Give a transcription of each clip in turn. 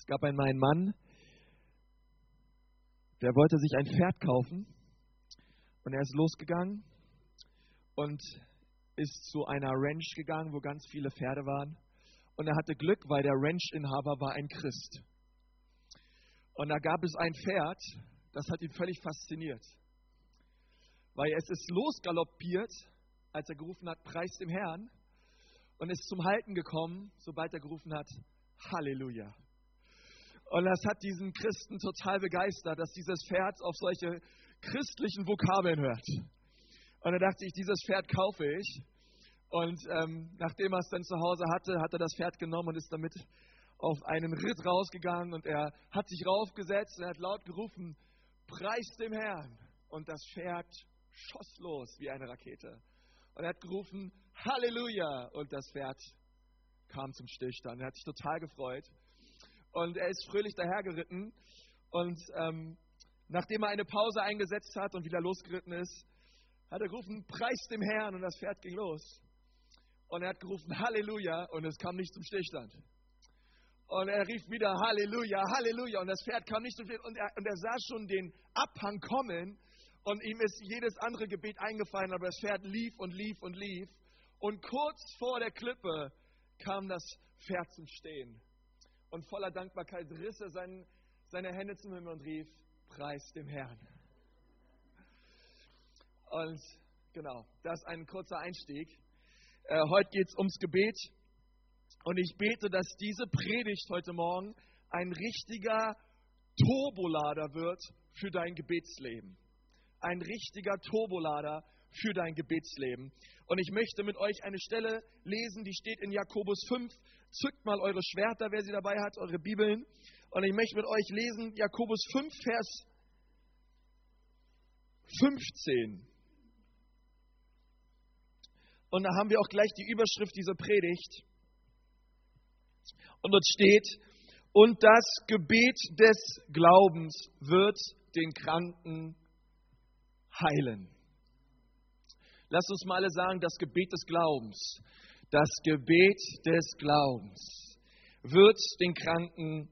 Es gab einmal einen Mann, der wollte sich ein Pferd kaufen und er ist losgegangen und ist zu einer Ranch gegangen, wo ganz viele Pferde waren. Und er hatte Glück, weil der Ranch-Inhaber war ein Christ. Und da gab es ein Pferd, das hat ihn völlig fasziniert. Weil es ist losgaloppiert, als er gerufen hat, preis dem Herrn. Und ist zum Halten gekommen, sobald er gerufen hat, Halleluja. Und das hat diesen Christen total begeistert, dass dieses Pferd auf solche christlichen Vokabeln hört. Und er dachte sich, dieses Pferd kaufe ich. Und ähm, nachdem er es dann zu Hause hatte, hat er das Pferd genommen und ist damit auf einen Ritt rausgegangen und er hat sich raufgesetzt und er hat laut gerufen, preis dem Herrn. Und das Pferd schoss los wie eine Rakete. Und er hat gerufen, Halleluja. Und das Pferd kam zum Stillstand. Er hat sich total gefreut. Und er ist fröhlich dahergeritten. Und ähm, nachdem er eine Pause eingesetzt hat und wieder losgeritten ist, hat er gerufen, preis dem Herrn. Und das Pferd ging los. Und er hat gerufen, Halleluja. Und es kam nicht zum Stillstand. Und er rief wieder Halleluja, Halleluja. Und das Pferd kam nicht zum Stillstand. Und er, und er sah schon den Abhang kommen. Und ihm ist jedes andere Gebet eingefallen, aber das Pferd lief und lief und lief. Und kurz vor der Klippe kam das Pferd zum Stehen. Und voller Dankbarkeit riss er sein, seine Hände zum Himmel und rief, Preis dem Herrn. Und genau, das ist ein kurzer Einstieg. Äh, heute geht es ums Gebet. Und ich bete, dass diese Predigt heute Morgen ein richtiger Turbolader wird für dein Gebetsleben. Ein richtiger Turbolader für dein Gebetsleben. Und ich möchte mit euch eine Stelle lesen, die steht in Jakobus 5. Zückt mal eure Schwerter, wer sie dabei hat, eure Bibeln. Und ich möchte mit euch lesen Jakobus 5, Vers 15. Und da haben wir auch gleich die Überschrift dieser Predigt. Und dort steht, und das Gebet des Glaubens wird den Kranken heilen. Lass uns mal alle sagen, das Gebet des Glaubens, das Gebet des Glaubens wird den Kranken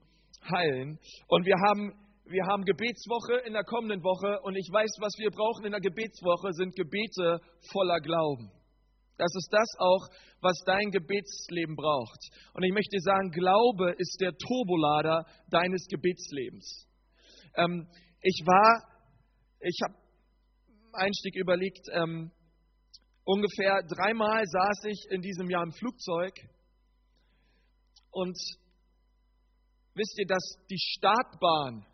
heilen. Und wir haben, wir haben Gebetswoche in der kommenden Woche und ich weiß, was wir brauchen in der Gebetswoche sind Gebete voller Glauben. Das ist das auch, was dein Gebetsleben braucht. Und ich möchte sagen, Glaube ist der Turbolader deines Gebetslebens. Ähm, ich war, ich habe Einstieg überlegt, ähm, ungefähr dreimal saß ich in diesem Jahr im Flugzeug und wisst ihr, dass die Startbahn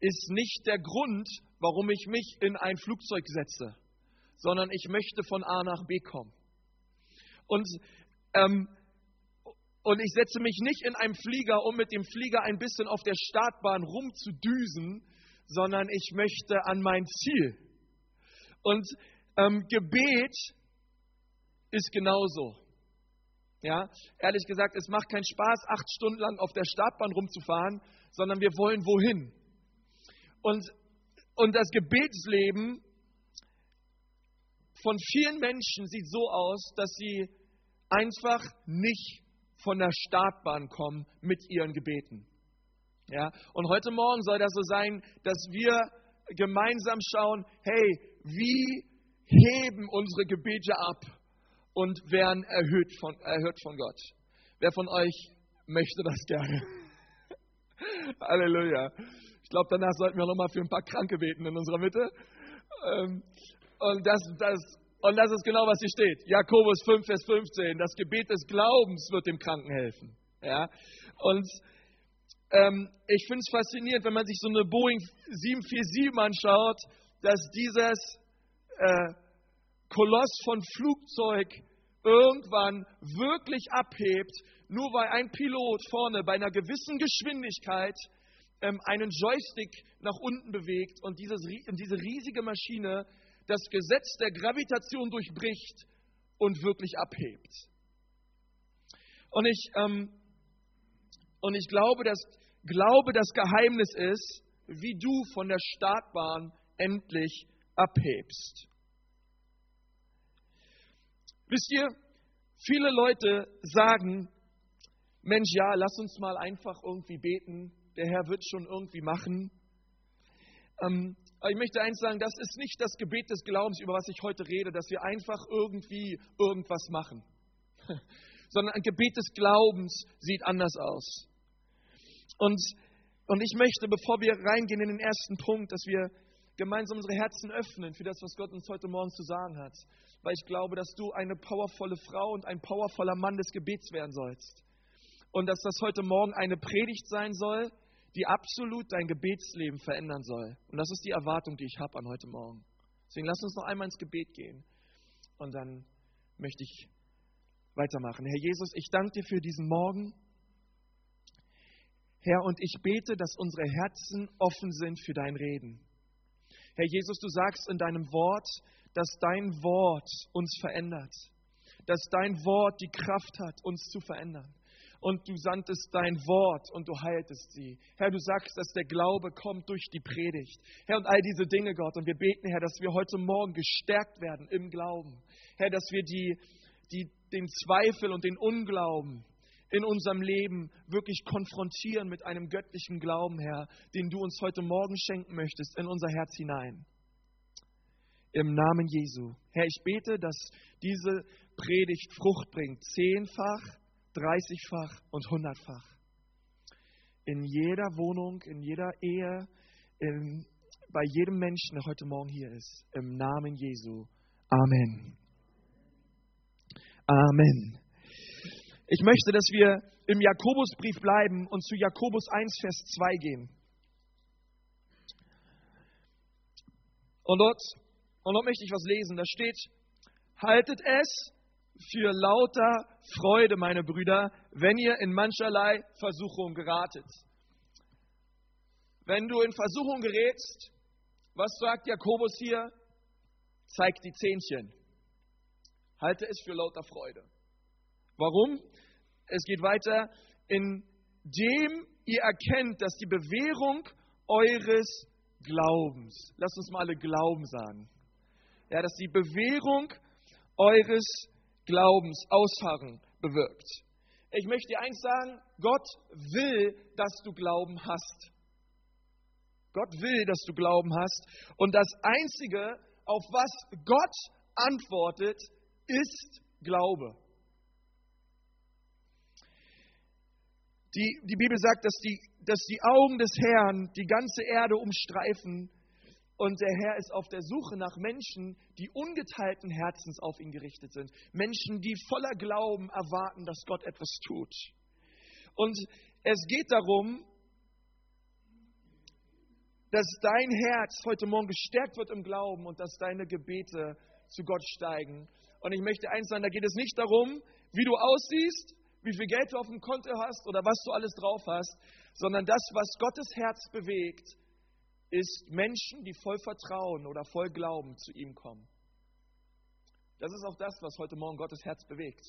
ist nicht der Grund, warum ich mich in ein Flugzeug setze sondern ich möchte von A nach B kommen. Und, ähm, und ich setze mich nicht in einem Flieger, um mit dem Flieger ein bisschen auf der Startbahn rumzudüsen, sondern ich möchte an mein Ziel. Und ähm, Gebet ist genauso. Ja, ehrlich gesagt, es macht keinen Spaß, acht Stunden lang auf der Startbahn rumzufahren, sondern wir wollen wohin. Und, und das Gebetsleben von vielen Menschen sieht so aus, dass sie einfach nicht von der Startbahn kommen mit ihren Gebeten. Ja? Und heute Morgen soll das so sein, dass wir gemeinsam schauen, hey, wie heben unsere Gebete ab und werden erhöht von, erhört von Gott. Wer von euch möchte das gerne? Halleluja. Ich glaube, danach sollten wir nochmal für ein paar Kranke beten in unserer Mitte. Ähm, und das, das, und das ist genau, was hier steht. Jakobus 5, Vers 15. Das Gebet des Glaubens wird dem Kranken helfen. Ja? Und ähm, ich finde es faszinierend, wenn man sich so eine Boeing 747 anschaut, dass dieses äh, Koloss von Flugzeug irgendwann wirklich abhebt, nur weil ein Pilot vorne bei einer gewissen Geschwindigkeit ähm, einen Joystick nach unten bewegt und dieses, diese riesige Maschine das Gesetz der Gravitation durchbricht und wirklich abhebt. Und ich, ähm, und ich glaube, dass, glaube, das Geheimnis ist, wie du von der Startbahn endlich abhebst. Wisst ihr, viele Leute sagen, Mensch, ja, lass uns mal einfach irgendwie beten, der Herr wird schon irgendwie machen. Ähm, aber ich möchte eins sagen, das ist nicht das Gebet des Glaubens, über was ich heute rede, dass wir einfach irgendwie irgendwas machen, sondern ein Gebet des Glaubens sieht anders aus. Und, und ich möchte, bevor wir reingehen in den ersten Punkt, dass wir gemeinsam unsere Herzen öffnen für das, was Gott uns heute Morgen zu sagen hat. Weil ich glaube, dass du eine powervolle Frau und ein powervoller Mann des Gebets werden sollst. Und dass das heute Morgen eine Predigt sein soll, die absolut dein Gebetsleben verändern soll. Und das ist die Erwartung, die ich habe an heute Morgen. Deswegen lass uns noch einmal ins Gebet gehen. Und dann möchte ich weitermachen. Herr Jesus, ich danke dir für diesen Morgen. Herr, und ich bete, dass unsere Herzen offen sind für dein Reden. Herr Jesus, du sagst in deinem Wort, dass dein Wort uns verändert, dass dein Wort die Kraft hat, uns zu verändern. Und du sandtest dein Wort und du heiltest sie. Herr, du sagst, dass der Glaube kommt durch die Predigt. Herr, und all diese Dinge, Gott. Und wir beten, Herr, dass wir heute Morgen gestärkt werden im Glauben. Herr, dass wir die, die, den Zweifel und den Unglauben in unserem Leben wirklich konfrontieren mit einem göttlichen Glauben, Herr, den du uns heute Morgen schenken möchtest, in unser Herz hinein. Im Namen Jesu. Herr, ich bete, dass diese Predigt Frucht bringt, zehnfach, dreißigfach und hundertfach. In jeder Wohnung, in jeder Ehe, in, bei jedem Menschen, der heute Morgen hier ist. Im Namen Jesu. Amen. Amen. Ich möchte, dass wir im Jakobusbrief bleiben und zu Jakobus 1, Vers 2 gehen. Und dort, und dort möchte ich was lesen. Da steht, haltet es für lauter Freude, meine Brüder, wenn ihr in mancherlei Versuchung geratet. Wenn du in Versuchung gerätst, was sagt Jakobus hier? Zeig die Zähnchen. Halte es für lauter Freude. Warum? Es geht weiter, indem ihr erkennt, dass die Bewährung eures Glaubens, lasst uns mal alle Glauben sagen, ja, dass die Bewährung eures Glaubens Ausharren bewirkt. Ich möchte dir eins sagen, Gott will, dass du Glauben hast. Gott will, dass du Glauben hast. Und das Einzige, auf was Gott antwortet, ist Glaube. Die, die Bibel sagt, dass die, dass die Augen des Herrn die ganze Erde umstreifen und der Herr ist auf der Suche nach Menschen, die ungeteilten Herzens auf ihn gerichtet sind. Menschen, die voller Glauben erwarten, dass Gott etwas tut. Und es geht darum, dass dein Herz heute Morgen gestärkt wird im Glauben und dass deine Gebete zu Gott steigen. Und ich möchte eins sagen, da geht es nicht darum, wie du aussiehst, wie viel Geld du auf dem Konto hast oder was du alles drauf hast, sondern das, was Gottes Herz bewegt, ist Menschen, die voll Vertrauen oder voll Glauben zu ihm kommen. Das ist auch das, was heute Morgen Gottes Herz bewegt.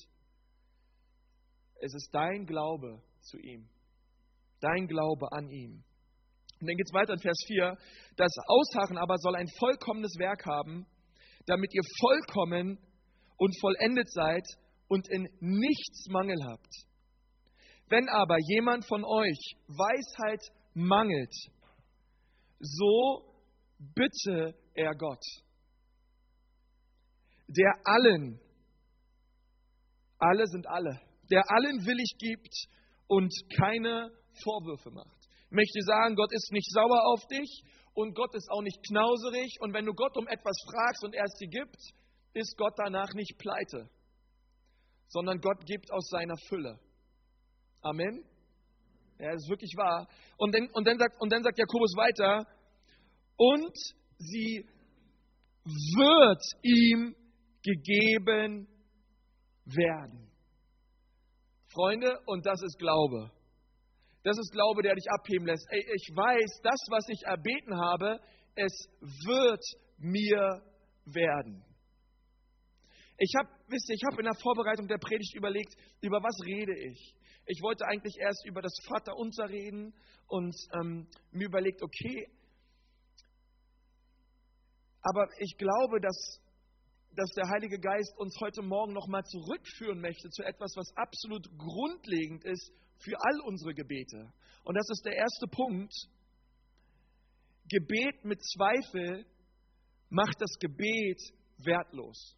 Es ist dein Glaube zu ihm, dein Glaube an ihm. Und dann geht es weiter in Vers 4. Das Ausharren aber soll ein vollkommenes Werk haben, damit ihr vollkommen und vollendet seid und in nichts Mangel habt. Wenn aber jemand von euch Weisheit mangelt, so bitte er Gott, der allen, alle sind alle, der allen willig gibt und keine Vorwürfe macht. Ich möchte sagen, Gott ist nicht sauer auf dich und Gott ist auch nicht knauserig und wenn du Gott um etwas fragst und er es dir gibt, ist Gott danach nicht pleite sondern Gott gibt aus seiner Fülle. Amen. Ja, das ist wirklich wahr. Und dann, und dann, sagt, und dann sagt Jakobus weiter, und sie wird ihm gegeben werden. Freunde, und das ist Glaube. Das ist Glaube, der dich abheben lässt. Ey, ich weiß, das, was ich erbeten habe, es wird mir werden. Ich habe, wisst ihr, ich habe in der Vorbereitung der Predigt überlegt, über was rede ich. Ich wollte eigentlich erst über das Vaterunser reden und ähm, mir überlegt, okay, aber ich glaube, dass, dass der Heilige Geist uns heute Morgen nochmal zurückführen möchte zu etwas, was absolut grundlegend ist für all unsere Gebete. Und das ist der erste Punkt. Gebet mit Zweifel macht das Gebet wertlos.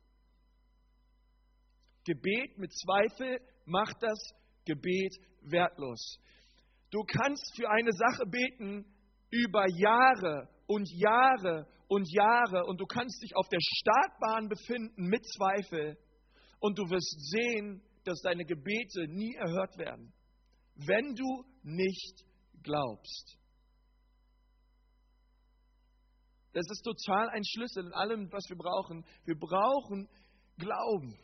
Gebet mit Zweifel macht das Gebet wertlos. Du kannst für eine Sache beten über Jahre und Jahre und Jahre und du kannst dich auf der Startbahn befinden mit Zweifel und du wirst sehen, dass deine Gebete nie erhört werden, wenn du nicht glaubst. Das ist total ein Schlüssel in allem, was wir brauchen. Wir brauchen Glauben.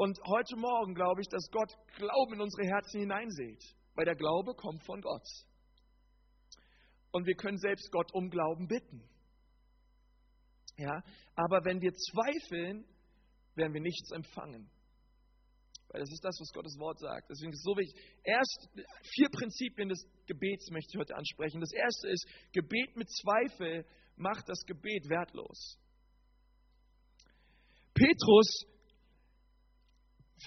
Und heute Morgen glaube ich, dass Gott Glauben in unsere Herzen hineinsät, weil der Glaube kommt von Gott. Und wir können selbst Gott um Glauben bitten. Ja, aber wenn wir zweifeln, werden wir nichts empfangen. Weil das ist das, was Gottes Wort sagt. Deswegen ist es so wichtig. Erst vier Prinzipien des Gebets möchte ich heute ansprechen. Das erste ist, Gebet mit Zweifel macht das Gebet wertlos. Petrus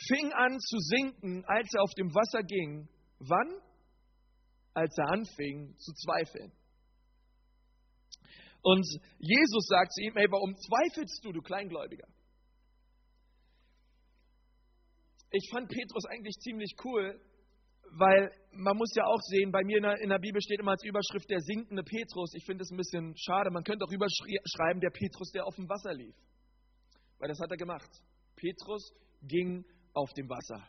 fing an zu sinken, als er auf dem Wasser ging. Wann? Als er anfing zu zweifeln. Und Jesus sagt zu ihm, hey, warum zweifelst du, du Kleingläubiger? ich fand Petrus eigentlich ziemlich cool, weil man muss ja auch sehen, bei mir in der, in der Bibel steht immer als Überschrift der sinkende Petrus. Ich finde es ein bisschen schade. Man könnte auch überschreiben, der Petrus, der auf dem Wasser lief. Weil das hat er gemacht. Petrus ging auf dem Wasser.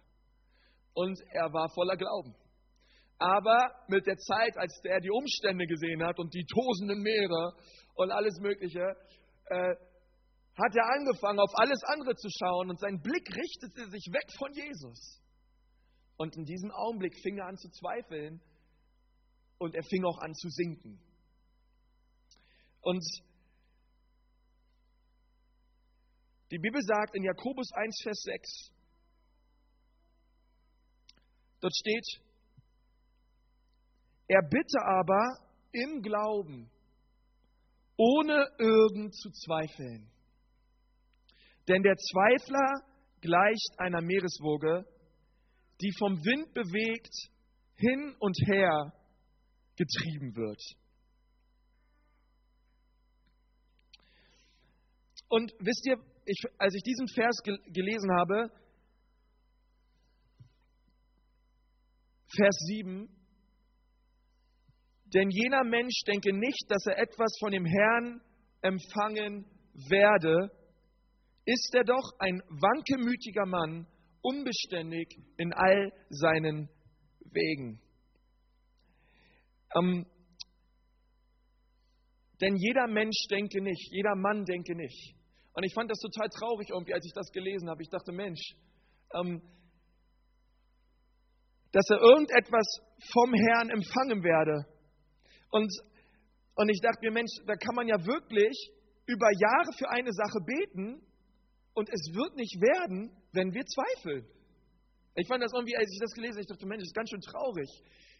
Und er war voller Glauben. Aber mit der Zeit, als er die Umstände gesehen hat und die tosenden Meere und alles Mögliche, äh, hat er angefangen, auf alles andere zu schauen und sein Blick richtete sich weg von Jesus. Und in diesem Augenblick fing er an zu zweifeln und er fing auch an zu sinken. Und die Bibel sagt in Jakobus 1, Vers 6, dort steht, er bitte aber im Glauben, ohne irgend zu zweifeln. Denn der Zweifler gleicht einer Meereswoge, die vom Wind bewegt hin und her getrieben wird. Und wisst ihr, ich, als ich diesen Vers gelesen habe, Vers 7, denn jener Mensch denke nicht, dass er etwas von dem Herrn empfangen werde, ist er doch ein wankemütiger Mann, unbeständig in all seinen Wegen. Ähm, denn jeder Mensch denke nicht, jeder Mann denke nicht. Und ich fand das total traurig irgendwie, als ich das gelesen habe. Ich dachte, Mensch, ähm, dass er irgendetwas vom Herrn empfangen werde. Und, und ich dachte mir, Mensch, da kann man ja wirklich über Jahre für eine Sache beten und es wird nicht werden, wenn wir zweifeln. Ich fand das irgendwie, als ich das gelesen habe, ich dachte, Mensch, das ist ganz schön traurig.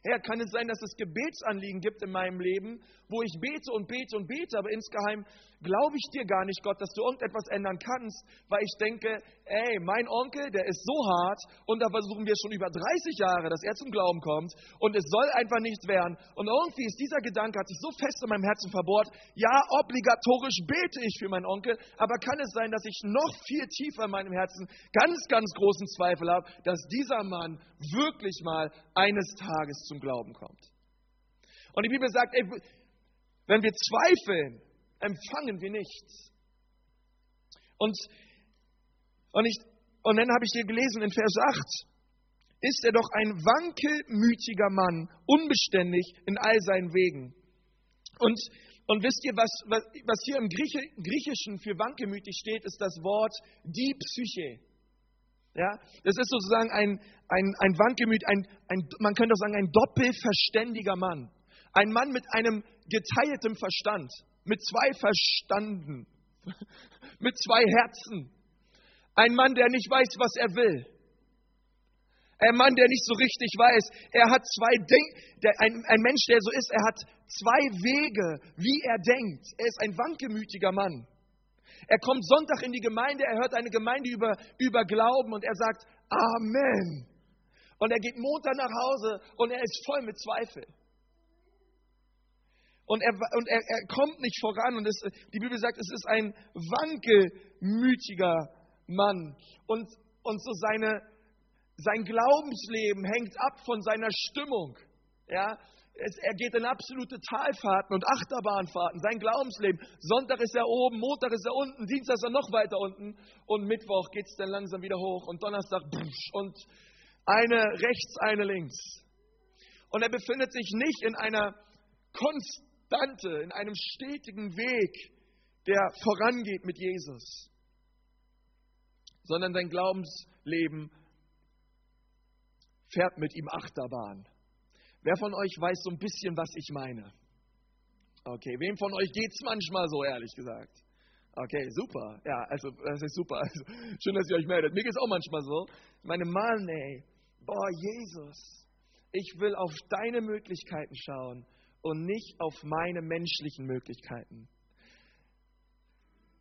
Herr, kann es sein, dass es Gebetsanliegen gibt in meinem Leben, wo ich bete und bete und bete, aber insgeheim glaube ich dir gar nicht, Gott, dass du irgendetwas ändern kannst, weil ich denke, ey, mein Onkel, der ist so hart und da versuchen wir schon über 30 Jahre, dass er zum Glauben kommt und es soll einfach nichts werden. Und irgendwie ist dieser Gedanke, hat sich so fest in meinem Herzen verbohrt, ja, obligatorisch bete ich für meinen Onkel, aber kann es sein, dass ich noch viel tiefer in meinem Herzen ganz, ganz großen Zweifel habe, dass dieser Mann wirklich mal eines Tages zum Glauben kommt? Und die Bibel sagt, ey, wenn wir zweifeln, empfangen wir nichts. Und, und, ich, und dann habe ich dir gelesen in Vers 8, ist er doch ein wankelmütiger Mann, unbeständig in all seinen Wegen. Und, und wisst ihr, was, was, was hier im Grieche, Griechischen für wankelmütig steht, ist das Wort die Psyche. Ja, das ist sozusagen ein, ein, ein Wankelmüt, ein, ein, man könnte auch sagen, ein doppelverständiger Mann. Ein Mann mit einem geteiltem Verstand mit zwei Verstanden, mit zwei Herzen. Ein Mann, der nicht weiß, was er will. Ein Mann, der nicht so richtig weiß. Er hat zwei der, ein, ein Mensch, der so ist, er hat zwei Wege, wie er denkt. Er ist ein wankelmütiger Mann. Er kommt Sonntag in die Gemeinde, er hört eine Gemeinde über, über Glauben und er sagt Amen. Und er geht Montag nach Hause und er ist voll mit Zweifel. Und er, und er, er kommt nicht voran. Und es, die Bibel sagt, es ist ein wankelmütiger Mann. Und, und so seine, sein Glaubensleben hängt ab von seiner Stimmung. Ja, es, er geht in absolute Talfahrten und Achterbahnfahrten, sein Glaubensleben. Sonntag ist er oben, Montag ist er unten, Dienstag ist er noch weiter unten und Mittwoch geht es dann langsam wieder hoch und Donnerstag und eine rechts, eine links. Und er befindet sich nicht in einer Konstante, in einem stetigen Weg, der vorangeht mit Jesus, sondern sein Glaubensleben fährt mit ihm Achterbahn. Wer von euch weiß so ein bisschen, was ich meine? Okay, wem von euch geht es manchmal so, ehrlich gesagt? Okay, super. Ja, also das ist super. Also, schön, dass ihr euch meldet. Mir geht es auch manchmal so. Meine Mann, ey, boah, Jesus, ich will auf deine Möglichkeiten schauen und nicht auf meine menschlichen Möglichkeiten.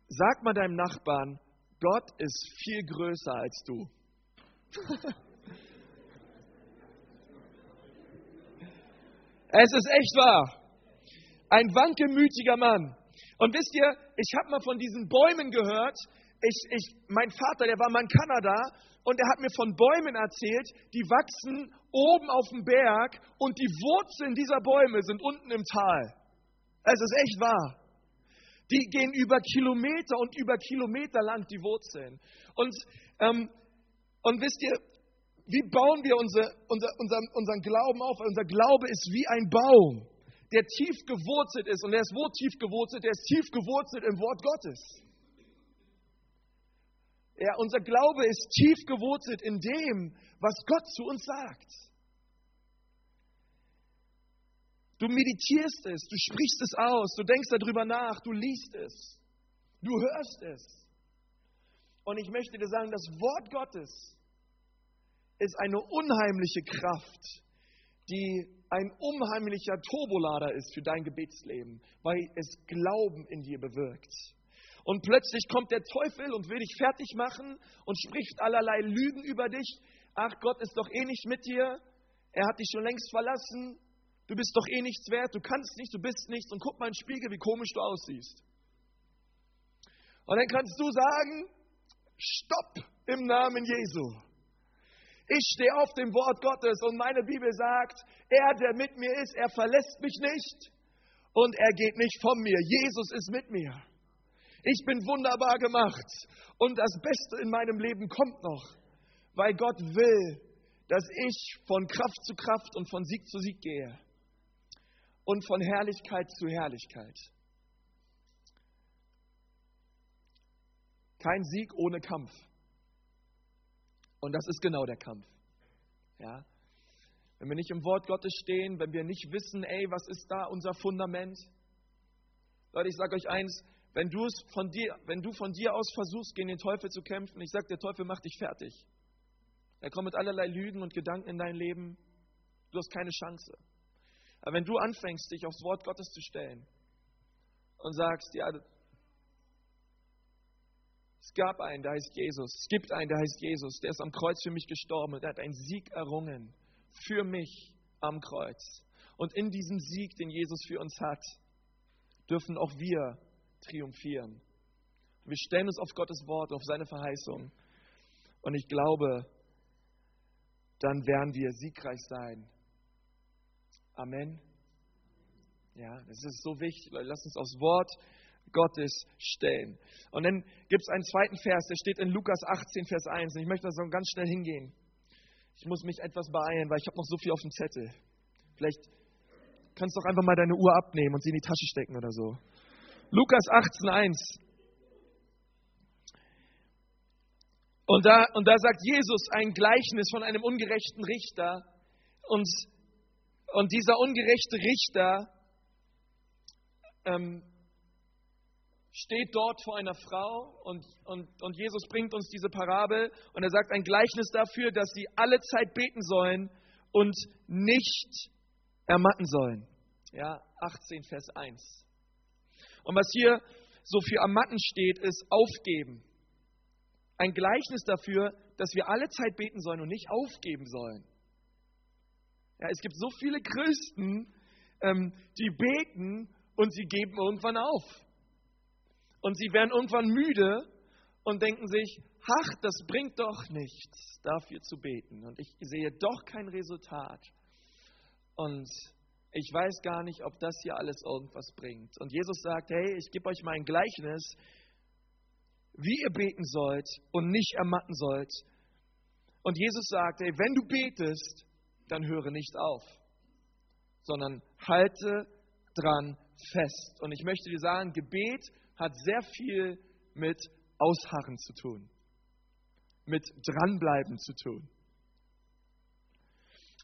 Sag mal deinem Nachbarn, Gott ist viel größer als du. Es ist echt wahr. Ein wankelmütiger Mann. Und wisst ihr, ich habe mal von diesen Bäumen gehört. Ich, ich, mein Vater, der war mal in Kanada und er hat mir von Bäumen erzählt, die wachsen oben auf dem Berg und die Wurzeln dieser Bäume sind unten im Tal. Es ist echt wahr. Die gehen über Kilometer und über Kilometer lang, die Wurzeln. Und, ähm, und wisst ihr, wie bauen wir unser, unser, unser, unseren Glauben auf? Unser Glaube ist wie ein Baum, der tief gewurzelt ist. Und er ist wo tief gewurzelt? Der ist tief gewurzelt im Wort Gottes. Ja, unser Glaube ist tief gewurzelt in dem, was Gott zu uns sagt. Du meditierst es, du sprichst es aus, du denkst darüber nach, du liest es, du hörst es. Und ich möchte dir sagen, das Wort Gottes ist eine unheimliche Kraft, die ein unheimlicher Turbolader ist für dein Gebetsleben, weil es Glauben in dir bewirkt. Und plötzlich kommt der Teufel und will dich fertig machen und spricht allerlei Lügen über dich. Ach, Gott ist doch eh nicht mit dir. Er hat dich schon längst verlassen. Du bist doch eh nichts wert. Du kannst nicht, du bist nichts. Und guck mal in den Spiegel, wie komisch du aussiehst. Und dann kannst du sagen, stopp im Namen Jesu. Ich stehe auf dem Wort Gottes und meine Bibel sagt, er, der mit mir ist, er verlässt mich nicht und er geht nicht von mir. Jesus ist mit mir. Ich bin wunderbar gemacht und das Beste in meinem Leben kommt noch, weil Gott will, dass ich von Kraft zu Kraft und von Sieg zu Sieg gehe und von Herrlichkeit zu Herrlichkeit. Kein Sieg ohne Kampf. Und das ist genau der Kampf. Ja? Wenn wir nicht im Wort Gottes stehen, wenn wir nicht wissen, ey, was ist da unser Fundament? Leute, ich sage euch eins, wenn du, es von dir, wenn du von dir aus versuchst, gegen den Teufel zu kämpfen, ich sage, der Teufel macht dich fertig. Er kommt mit allerlei Lügen und Gedanken in dein Leben. Du hast keine Chance. Aber wenn du anfängst, dich aufs Wort Gottes zu stellen und sagst, ja, es gab einen, der heißt Jesus. Es gibt einen, der heißt Jesus. Der ist am Kreuz für mich gestorben und hat einen Sieg errungen. Für mich am Kreuz. Und in diesem Sieg, den Jesus für uns hat, dürfen auch wir triumphieren. Wir stellen uns auf Gottes Wort, auf seine Verheißung. Und ich glaube, dann werden wir siegreich sein. Amen. Ja, das ist so wichtig. Lasst uns aufs Wort Gottes stellen. Und dann gibt es einen zweiten Vers, der steht in Lukas 18, Vers 1. Und ich möchte da so ganz schnell hingehen. Ich muss mich etwas beeilen, weil ich habe noch so viel auf dem Zettel. Vielleicht kannst du doch einfach mal deine Uhr abnehmen und sie in die Tasche stecken oder so. Lukas 18, 1. Und da, und da sagt Jesus ein Gleichnis von einem ungerechten Richter. Und, und dieser ungerechte Richter ähm, steht dort vor einer Frau und, und, und Jesus bringt uns diese Parabel und er sagt ein Gleichnis dafür, dass sie alle Zeit beten sollen und nicht ermatten sollen. Ja, 18 Vers 1. Und was hier so für ermatten steht, ist aufgeben. Ein Gleichnis dafür, dass wir alle Zeit beten sollen und nicht aufgeben sollen. Ja, es gibt so viele Christen, ähm, die beten und sie geben irgendwann auf. Und sie werden irgendwann müde und denken sich, ach, das bringt doch nichts, dafür zu beten. Und ich sehe doch kein Resultat. Und ich weiß gar nicht, ob das hier alles irgendwas bringt. Und Jesus sagt, hey, ich gebe euch mal ein Gleichnis, wie ihr beten sollt und nicht ermatten sollt. Und Jesus sagt, hey, wenn du betest, dann höre nicht auf, sondern halte dran fest. Und ich möchte dir sagen, Gebet hat sehr viel mit Ausharren zu tun, mit dranbleiben zu tun.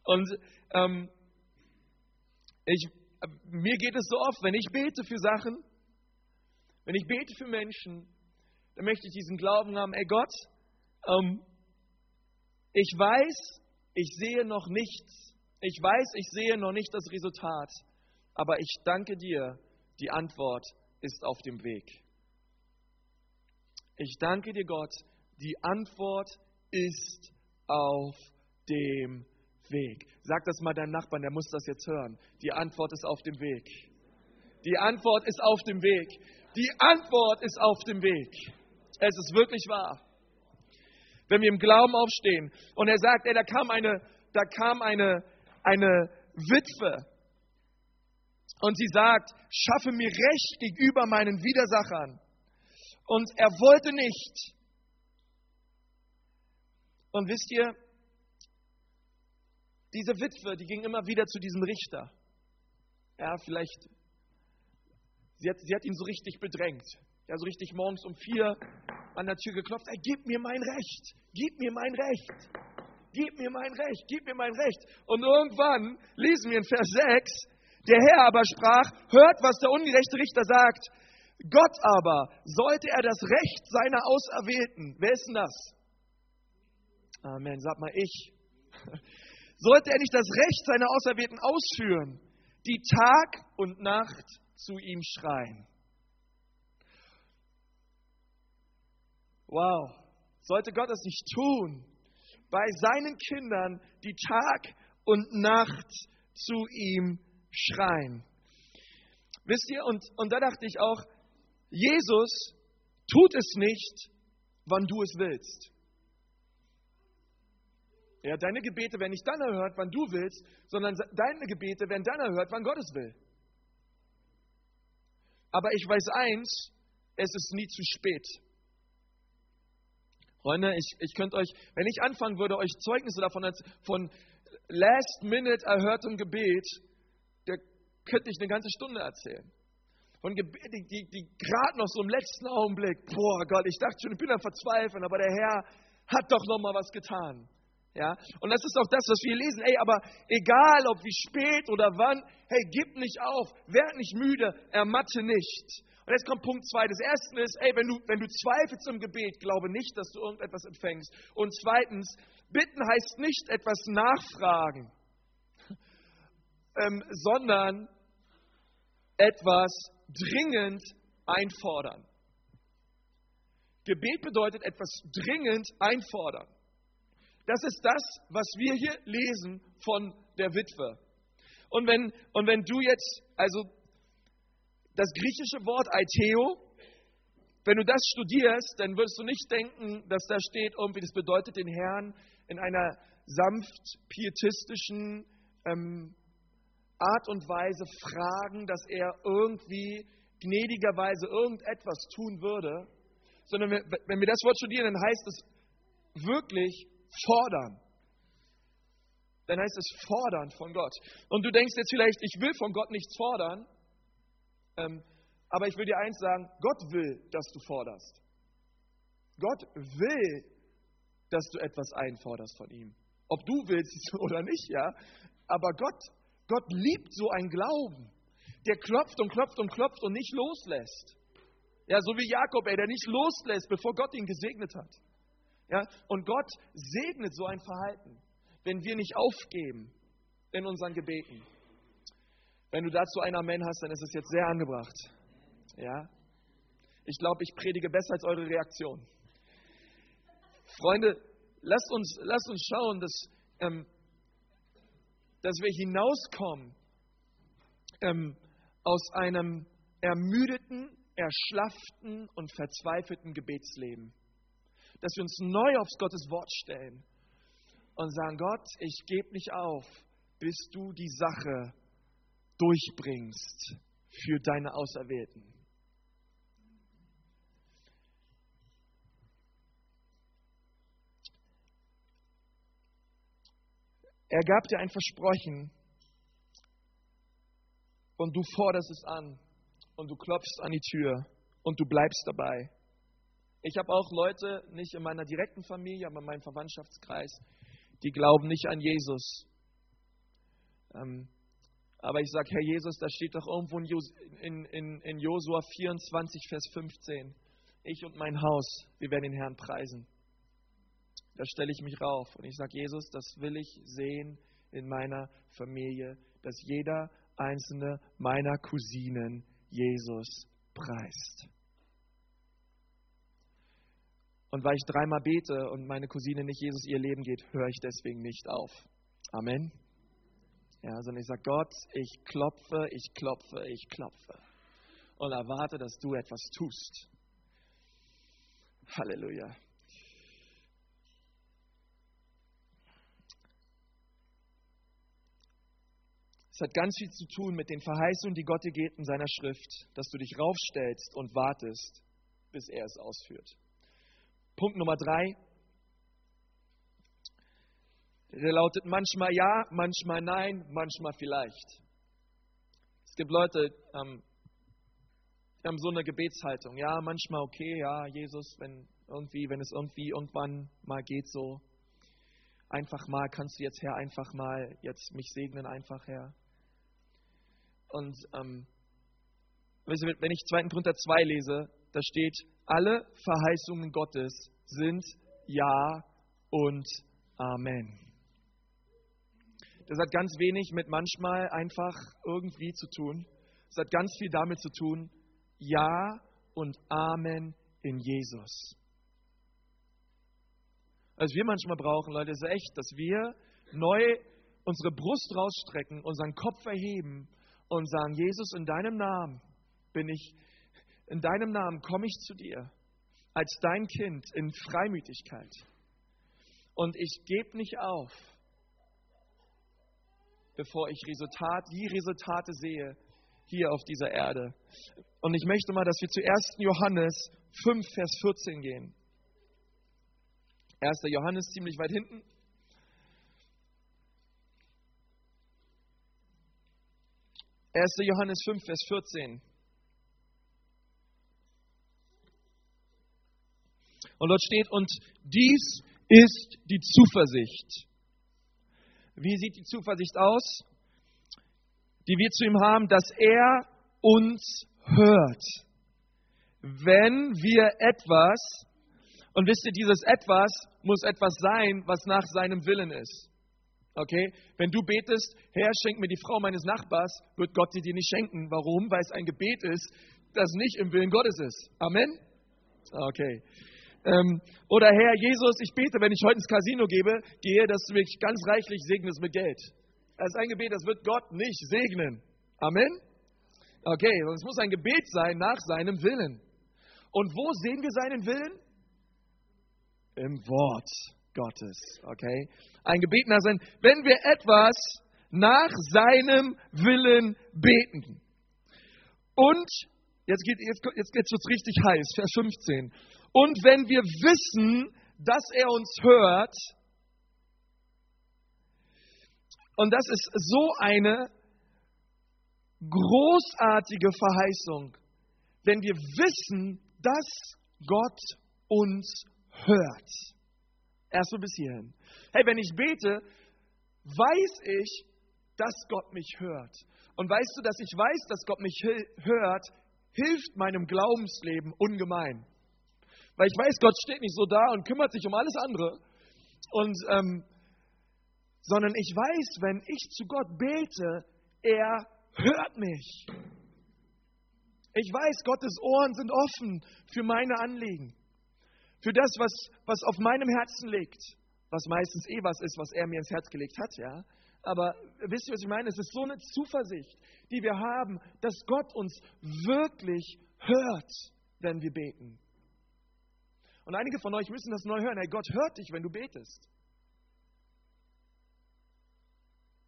Und ähm, ich, mir geht es so oft, wenn ich bete für Sachen, wenn ich bete für Menschen, dann möchte ich diesen Glauben haben, ey Gott, ähm, ich weiß, ich sehe noch nichts. Ich weiß, ich sehe noch nicht das Resultat. Aber ich danke dir, die Antwort ist auf dem Weg. Ich danke dir, Gott, die Antwort ist auf dem Weg. Sag das mal deinem Nachbarn, der muss das jetzt hören. Die Antwort ist auf dem Weg. Die Antwort ist auf dem Weg. Die Antwort ist auf dem Weg. Es ist wirklich wahr. Wenn wir im Glauben aufstehen und er sagt, ey, da kam eine, da kam eine, eine Witwe und sie sagt, schaffe mir Recht gegenüber meinen Widersachern. Und er wollte nicht. Und wisst ihr, diese Witwe, die ging immer wieder zu diesem Richter. Ja, vielleicht, sie hat, sie hat ihn so richtig bedrängt. Ja, so richtig morgens um vier an der Tür geklopft. Ey, gib mir mein Recht, gib mir mein Recht, gib mir mein Recht, gib mir mein Recht. Und irgendwann lesen wir in Vers 6, der Herr aber sprach, hört, was der ungerechte Richter sagt. Gott aber, sollte er das Recht seiner Auserwählten, wer ist denn das? Amen, sag mal ich sollte er nicht das Recht seiner Auserwählten ausführen, die Tag und Nacht zu ihm schreien. Wow, sollte Gott es nicht tun, bei seinen Kindern, die Tag und Nacht zu ihm schreien. Wisst ihr, und, und da dachte ich auch, Jesus tut es nicht, wann du es willst. Ja, deine Gebete werden nicht dann erhört, wann du willst, sondern deine Gebete werden dann erhört, wann Gott es will. Aber ich weiß eins, es ist nie zu spät. Freunde, ich, ich könnte euch, wenn ich anfangen würde, euch Zeugnisse davon von Last Minute erhörtem Gebet, könnte ich eine ganze Stunde erzählen. Von Gebeten, die, die, die gerade noch so im letzten Augenblick, boah Gott, ich dachte schon, ich bin am Verzweifeln, aber der Herr hat doch noch mal was getan. Ja? Und das ist auch das, was wir lesen. Ey, aber egal, ob wie spät oder wann, hey, gib nicht auf, werd nicht müde, ermatte nicht. Und jetzt kommt Punkt zwei. Das erste ist, ey, wenn du, wenn du zweifelst im Gebet, glaube nicht, dass du irgendetwas empfängst. Und zweitens, bitten heißt nicht etwas nachfragen, ähm, sondern etwas dringend einfordern. Gebet bedeutet etwas dringend einfordern. Das ist das, was wir hier lesen von der Witwe. Und wenn, und wenn du jetzt, also das griechische Wort Aiteo, wenn du das studierst, dann wirst du nicht denken, dass da steht, irgendwie, das bedeutet den Herrn in einer sanft pietistischen ähm, Art und Weise fragen, dass er irgendwie gnädigerweise irgendetwas tun würde, sondern wenn wir das Wort studieren, dann heißt es wirklich fordern. Dann heißt es fordern von Gott. Und du denkst jetzt vielleicht, ich will von Gott nichts fordern, ähm, aber ich will dir eins sagen, Gott will, dass du forderst. Gott will, dass du etwas einforderst von ihm. Ob du willst oder nicht, ja. Aber Gott, Gott liebt so ein Glauben. Der klopft und klopft und klopft und nicht loslässt. Ja, so wie Jakob, ey, der nicht loslässt, bevor Gott ihn gesegnet hat. Ja? Und Gott segnet so ein Verhalten, wenn wir nicht aufgeben in unseren Gebeten. Wenn du dazu ein Amen hast, dann ist es jetzt sehr angebracht. Ja? Ich glaube, ich predige besser als eure Reaktion. Freunde, lasst uns, lasst uns schauen, dass ähm, dass wir hinauskommen ähm, aus einem ermüdeten, erschlafften und verzweifelten Gebetsleben. Dass wir uns neu aufs Gottes Wort stellen und sagen, Gott, ich gebe nicht auf, bis du die Sache durchbringst für deine Auserwählten. Er gab dir ein Versprechen und du forderst es an und du klopfst an die Tür und du bleibst dabei. Ich habe auch Leute, nicht in meiner direkten Familie, aber in meinem Verwandtschaftskreis, die glauben nicht an Jesus. Ähm, aber ich sage, Herr Jesus, da steht doch irgendwo in, in, in Josua 24, Vers 15, ich und mein Haus, wir werden den Herrn preisen. Da stelle ich mich rauf und ich sage, Jesus, das will ich sehen in meiner Familie, dass jeder einzelne meiner Cousinen Jesus preist. Und weil ich dreimal bete und meine Cousine nicht Jesus ihr Leben geht, höre ich deswegen nicht auf. Amen. Ja, sondern ich sage, Gott, ich klopfe, ich klopfe, ich klopfe. Und erwarte, dass du etwas tust. Halleluja. Es hat ganz viel zu tun mit den Verheißungen, die Gott dir geht in seiner Schrift, dass du dich raufstellst und wartest, bis er es ausführt. Punkt Nummer drei. Der lautet manchmal ja, manchmal nein, manchmal vielleicht. Es gibt Leute, ähm, die haben so eine Gebetshaltung. Ja, manchmal okay, ja, Jesus, wenn irgendwie, wenn es irgendwie irgendwann mal geht so. Einfach mal, kannst du jetzt Herr einfach mal jetzt mich segnen, einfach Herr. Und ähm, wenn ich 2. Korinther 2 lese, da steht, alle Verheißungen Gottes sind Ja und Amen. Das hat ganz wenig mit manchmal einfach irgendwie zu tun. Es hat ganz viel damit zu tun, Ja und Amen in Jesus. Was wir manchmal brauchen, Leute, ist echt, dass wir neu unsere Brust rausstrecken, unseren Kopf erheben und sagen, Jesus, in deinem Namen bin ich, in deinem Namen komme ich zu dir als dein Kind in Freimütigkeit. Und ich gebe nicht auf, bevor ich Resultat, die Resultate sehe hier auf dieser Erde. Und ich möchte mal, dass wir zu 1. Johannes 5, Vers 14 gehen. 1. Johannes ziemlich weit hinten. 1. Johannes 5, Vers 14. Und dort steht, und dies ist die Zuversicht. Wie sieht die Zuversicht aus? Die wir zu ihm haben, dass er uns hört. Wenn wir etwas, und wisst ihr, dieses etwas muss etwas sein, was nach seinem Willen ist. Okay? Wenn du betest, Herr, schenk mir die Frau meines Nachbars, wird Gott sie dir nicht schenken. Warum? Weil es ein Gebet ist, das nicht im Willen Gottes ist. Amen? Okay. Ähm, oder Herr Jesus, ich bete, wenn ich heute ins Casino gebe, gehe, dass du mich ganz reichlich segnest mit Geld. Das ist ein Gebet, das wird Gott nicht segnen. Amen? Okay, es muss ein Gebet sein nach seinem Willen. Und wo sehen wir seinen Willen? Im Wort. Gottes. Okay? Ein Gebet nach seinem, wenn wir etwas nach seinem Willen beten. Und, jetzt geht jetzt, jetzt geht's richtig heiß, Vers 15. Und wenn wir wissen, dass er uns hört, und das ist so eine großartige Verheißung, wenn wir wissen, dass Gott uns hört. Erstmal bis hierhin. Hey, wenn ich bete, weiß ich, dass Gott mich hört. Und weißt du, dass ich weiß, dass Gott mich hört, hilft meinem Glaubensleben ungemein. Weil ich weiß, Gott steht nicht so da und kümmert sich um alles andere. Und, ähm, sondern ich weiß, wenn ich zu Gott bete, er hört mich. Ich weiß, Gottes Ohren sind offen für meine Anliegen für das, was, was auf meinem Herzen liegt, was meistens eh was ist, was er mir ins Herz gelegt hat, ja. Aber wisst ihr, was ich meine? Es ist so eine Zuversicht, die wir haben, dass Gott uns wirklich hört, wenn wir beten. Und einige von euch müssen das neu hören. Hey, Gott hört dich, wenn du betest.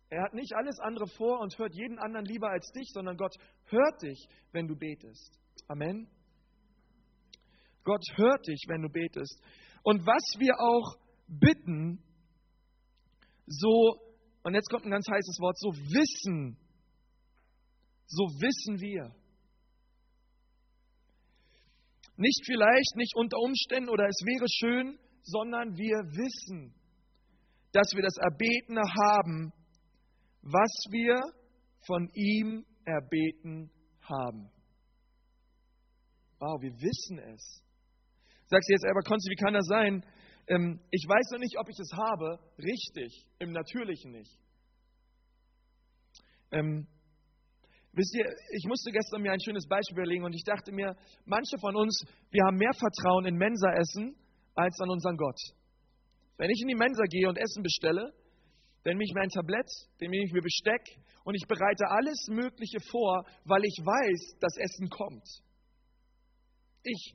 Er hat nicht alles andere vor und hört jeden anderen lieber als dich, sondern Gott hört dich, wenn du betest. Amen. Gott hört dich, wenn du betest. Und was wir auch bitten, so, und jetzt kommt ein ganz heißes Wort, so wissen, so wissen wir. Nicht vielleicht, nicht unter Umständen oder es wäre schön, sondern wir wissen, dass wir das Erbetene haben, was wir von ihm erbeten haben. Wow, wir wissen es. Sagst du jetzt, aber Konzi, wie kann das sein? Ähm, ich weiß noch nicht, ob ich es habe. Richtig, im Natürlichen nicht. Ähm, wisst ihr, ich musste gestern mir ein schönes Beispiel überlegen und ich dachte mir, manche von uns, wir haben mehr Vertrauen in Mensa-Essen als an unseren Gott. Wenn ich in die Mensa gehe und Essen bestelle, dann nehme ich mir ein Tablett, dann nehme ich mir Besteck und ich bereite alles Mögliche vor, weil ich weiß, dass Essen kommt. Ich,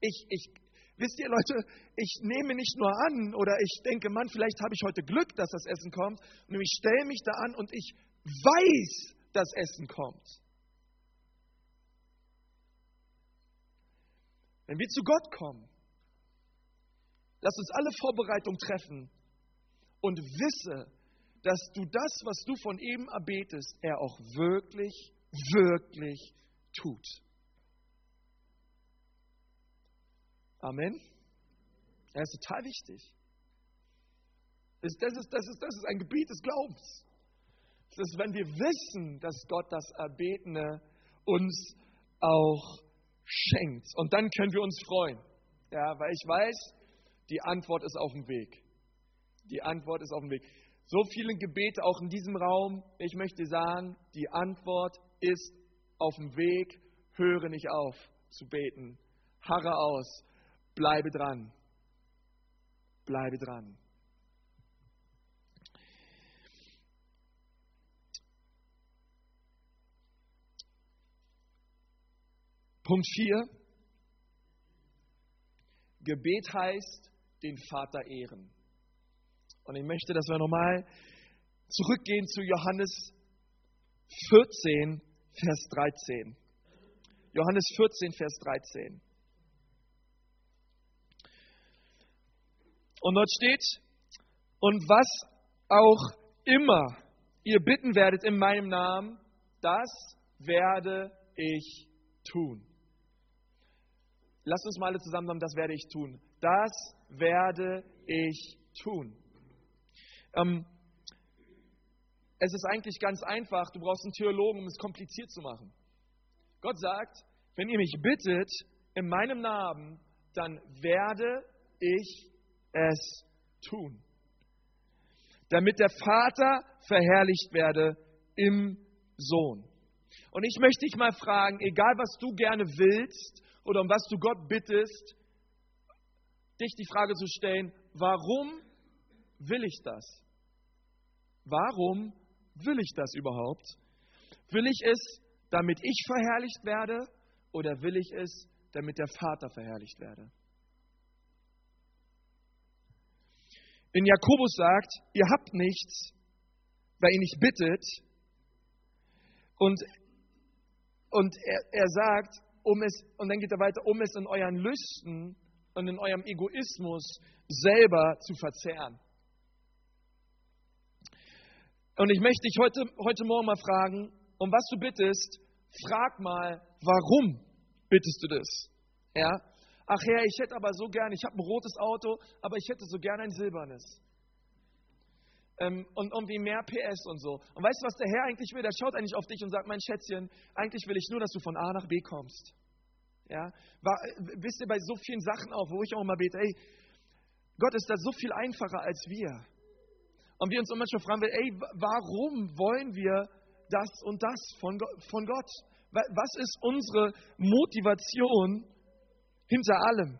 ich, ich, wisst ihr Leute, ich nehme nicht nur an oder ich denke, Mann, vielleicht habe ich heute Glück, dass das Essen kommt. Und ich stelle mich da an und ich weiß, dass Essen kommt. Wenn wir zu Gott kommen, lass uns alle Vorbereitungen treffen und wisse, dass du das, was du von ihm erbetest, er auch wirklich, wirklich tut. Amen. Das ist total wichtig. Das ist, das ist, das ist, das ist ein Gebiet des Glaubens. Das ist, wenn wir wissen, dass Gott das Erbetene uns auch schenkt. Und dann können wir uns freuen. Ja, weil ich weiß, die Antwort ist auf dem Weg. Die Antwort ist auf dem Weg. So viele Gebete auch in diesem Raum. Ich möchte sagen, die Antwort ist auf dem Weg. Höre nicht auf zu beten. Harre aus. Bleibe dran. Bleibe dran. Punkt 4. Gebet heißt, den Vater ehren. Und ich möchte, dass wir nochmal zurückgehen zu Johannes 14, Vers 13. Johannes 14, Vers 13. Und dort steht, und was auch immer ihr bitten werdet in meinem Namen, das werde ich tun. Lasst uns mal alle zusammen sagen, das werde ich tun. Das werde ich tun. Ähm, es ist eigentlich ganz einfach, du brauchst einen Theologen, um es kompliziert zu machen. Gott sagt, wenn ihr mich bittet in meinem Namen, dann werde ich es tun. Damit der Vater verherrlicht werde im Sohn. Und ich möchte dich mal fragen, egal was du gerne willst oder um was du Gott bittest, dich die Frage zu stellen, warum will ich das? Warum will ich das überhaupt? Will ich es, damit ich verherrlicht werde oder will ich es, damit der Vater verherrlicht werde? Wenn Jakobus sagt, ihr habt nichts, weil ihr nicht bittet, und, und er, er sagt, um es, und dann geht er weiter, um es in euren Lüsten und in eurem Egoismus selber zu verzehren. Und ich möchte dich heute, heute Morgen mal fragen, um was du bittest, frag mal, warum bittest du das? Ja? Ach Herr, ich hätte aber so gern, ich habe ein rotes Auto, aber ich hätte so gern ein silbernes. Ähm, und irgendwie mehr PS und so. Und weißt du, was der Herr eigentlich will? Der schaut eigentlich auf dich und sagt, mein Schätzchen, eigentlich will ich nur, dass du von A nach B kommst. Ja? War, wisst ihr, bei so vielen Sachen auch, wo ich auch immer bete, ey, Gott ist da so viel einfacher als wir. Und wir uns immer schon fragen, ey, warum wollen wir das und das von von Gott? Was ist unsere Motivation hinter allem?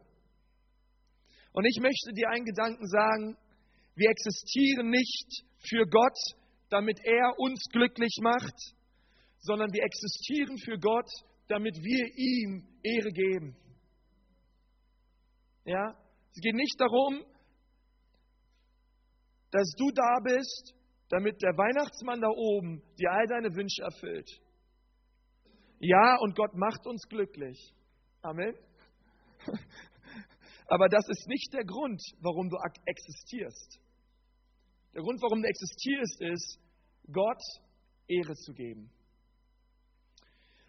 Und ich möchte dir einen Gedanken sagen, wir existieren nicht für Gott, damit er uns glücklich macht, sondern wir existieren für Gott, damit wir ihm Ehre geben. Ja? Es geht nicht darum, dass du da bist, damit der Weihnachtsmann da oben dir all deine Wünsche erfüllt. Ja, und Gott macht uns glücklich. Amen. Aber das ist nicht der Grund, warum du existierst. Der Grund, warum du existierst, ist, Gott Ehre zu geben.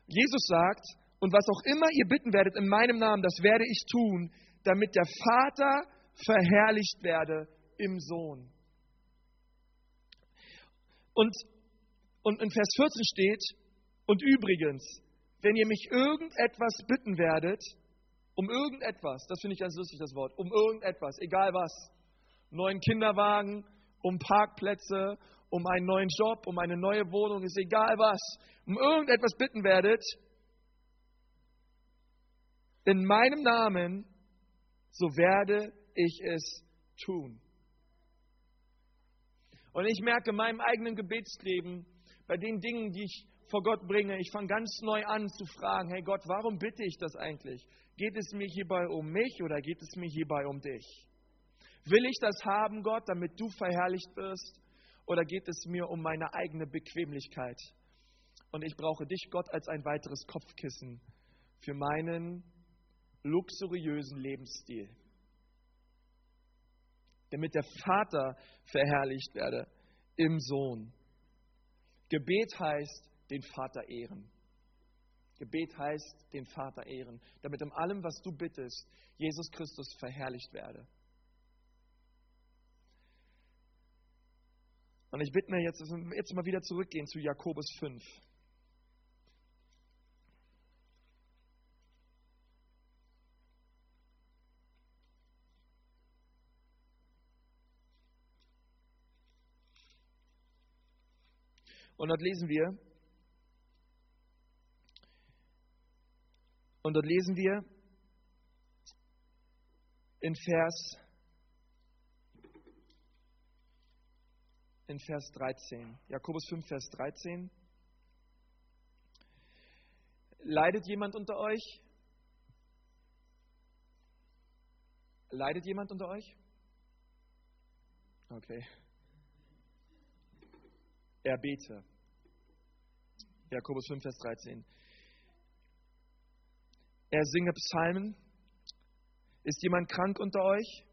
Jesus sagt, und was auch immer ihr bitten werdet in meinem Namen, das werde ich tun, damit der Vater verherrlicht werde im Sohn. Und, und in Vers 14 steht, und übrigens, wenn ihr mich irgendetwas bitten werdet, um irgendetwas, das finde ich ganz lustig, das Wort, um irgendetwas, egal was, neuen Kinderwagen, um Parkplätze, um einen neuen Job, um eine neue Wohnung, ist egal was, um irgendetwas bitten werdet, in meinem Namen, so werde ich es tun. Und ich merke in meinem eigenen Gebetsleben, bei den Dingen, die ich vor Gott bringe, ich fange ganz neu an zu fragen, hey Gott, warum bitte ich das eigentlich? Geht es mir hierbei um mich oder geht es mir hierbei um dich? Will ich das haben, Gott, damit du verherrlicht wirst? Oder geht es mir um meine eigene Bequemlichkeit? Und ich brauche dich, Gott, als ein weiteres Kopfkissen für meinen luxuriösen Lebensstil. Damit der Vater verherrlicht werde im Sohn. Gebet heißt, den Vater ehren. Gebet heißt, den Vater ehren, damit in allem, was du bittest, Jesus Christus verherrlicht werde. Und ich bitte mir jetzt, jetzt mal wieder zurückgehen zu Jakobus 5. Und dort lesen wir, und dort lesen wir in Vers, in Vers 13, Jakobus 5, Vers 13. Leidet jemand unter euch? Leidet jemand unter euch? Okay er bete. Jakobus 5, Vers 13. Er singe Psalmen. Ist jemand krank unter euch?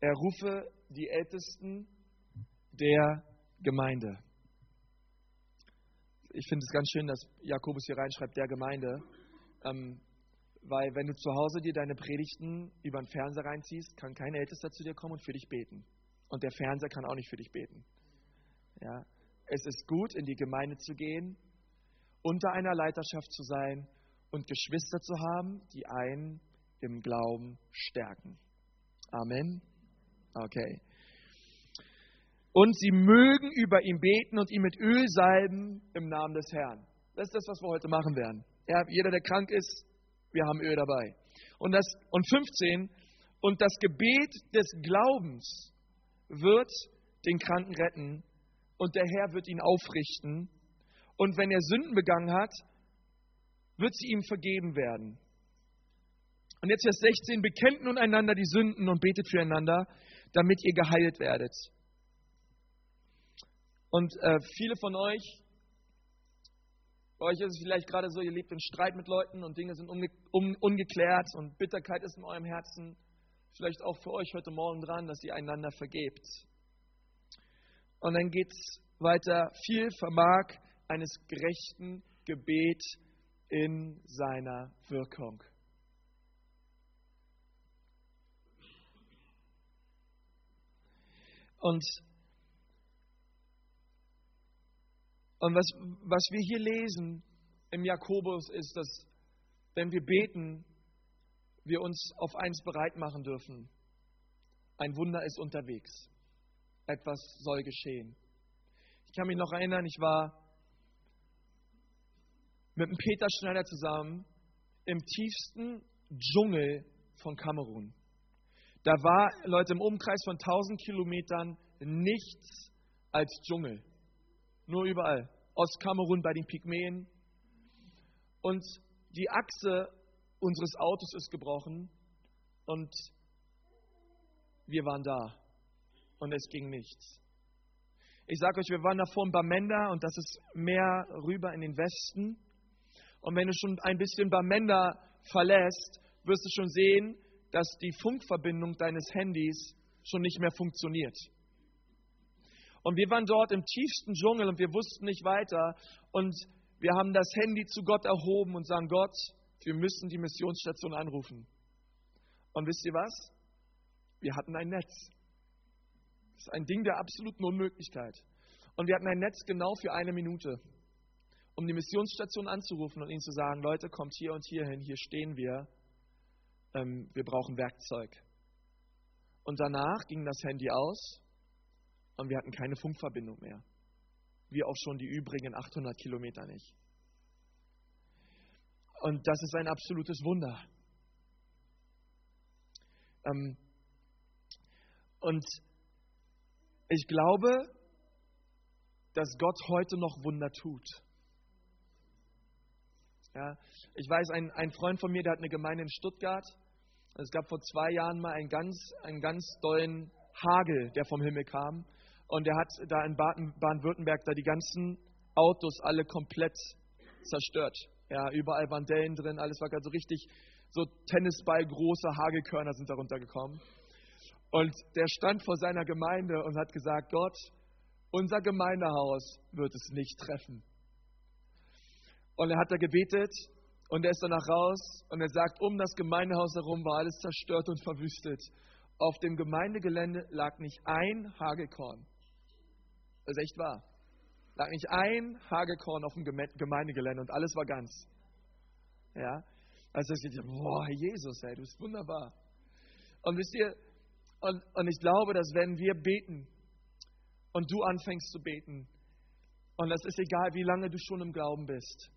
Er rufe die Ältesten der Gemeinde. Ich finde es ganz schön, dass Jakobus hier reinschreibt, der Gemeinde. Ähm, weil wenn du zu Hause dir deine Predigten über den Fernseher reinziehst, kann kein Ältester zu dir kommen und für dich beten. Und der Fernseher kann auch nicht für dich beten. Ja, es ist gut, in die Gemeinde zu gehen, unter einer Leiterschaft zu sein und Geschwister zu haben, die einen im Glauben stärken. Amen. Okay. Und sie mögen über ihn beten und ihn mit Öl salben im Namen des Herrn. Das ist das, was wir heute machen werden. Ja, jeder, der krank ist, wir haben Öl dabei. Und, das, und 15, und das Gebet des Glaubens wird den Kranken retten und der Herr wird ihn aufrichten. Und wenn er Sünden begangen hat, wird sie ihm vergeben werden. Und jetzt Vers 16, bekennt nun einander die Sünden und betet füreinander, damit ihr geheilt werdet. Und äh, viele von euch, bei euch ist es vielleicht gerade so, ihr lebt in Streit mit Leuten und Dinge sind unge un ungeklärt und Bitterkeit ist in eurem Herzen. Vielleicht auch für euch heute Morgen dran, dass ihr einander vergebt. Und dann geht es weiter. Viel vermag eines gerechten Gebet in seiner Wirkung. Und, und was, was wir hier lesen im Jakobus ist, dass wenn wir beten, wir uns auf eins bereit machen dürfen. Ein Wunder ist unterwegs. Etwas soll geschehen. Ich kann mich noch erinnern, ich war mit dem Peter Schneider zusammen im tiefsten Dschungel von Kamerun. Da war, Leute, im Umkreis von 1000 Kilometern nichts als Dschungel. Nur überall. Ostkamerun bei den Pygmäen. Und die Achse unseres Autos ist gebrochen und wir waren da und es ging nichts. Ich sage euch, wir waren davor in Bamenda und das ist mehr rüber in den Westen. Und wenn du schon ein bisschen Bamenda verlässt, wirst du schon sehen, dass die Funkverbindung deines Handys schon nicht mehr funktioniert. Und wir waren dort im tiefsten Dschungel und wir wussten nicht weiter. Und wir haben das Handy zu Gott erhoben und sagen, Gott, wir müssen die Missionsstation anrufen. Und wisst ihr was? Wir hatten ein Netz. Das ist ein Ding der absoluten Unmöglichkeit. Und wir hatten ein Netz genau für eine Minute, um die Missionsstation anzurufen und ihnen zu sagen, Leute, kommt hier und hier hin, hier stehen wir, ähm, wir brauchen Werkzeug. Und danach ging das Handy aus und wir hatten keine Funkverbindung mehr. Wie auch schon die übrigen 800 Kilometer nicht. Und das ist ein absolutes Wunder. Ähm, und ich glaube, dass Gott heute noch Wunder tut. Ja, ich weiß, ein, ein Freund von mir, der hat eine Gemeinde in Stuttgart. Es gab vor zwei Jahren mal einen ganz, einen ganz dollen Hagel, der vom Himmel kam. Und der hat da in Baden-Württemberg da die ganzen Autos alle komplett zerstört. Ja, überall waren Dellen drin, alles war so richtig, so Tennisball große Hagelkörner sind darunter gekommen. Und der stand vor seiner Gemeinde und hat gesagt, Gott, unser Gemeindehaus wird es nicht treffen. Und er hat da gebetet und er ist danach raus und er sagt, um das Gemeindehaus herum war alles zerstört und verwüstet. Auf dem Gemeindegelände lag nicht ein Hagelkorn. Das ist echt wahr. Lag nicht ein Hagelkorn auf dem Gemeindegelände und alles war ganz. Ja, also ich dachte, boah, Jesus, ey, du bist wunderbar. Und wisst ihr, und, und ich glaube, dass wenn wir beten und du anfängst zu beten, und das ist egal, wie lange du schon im Glauben bist,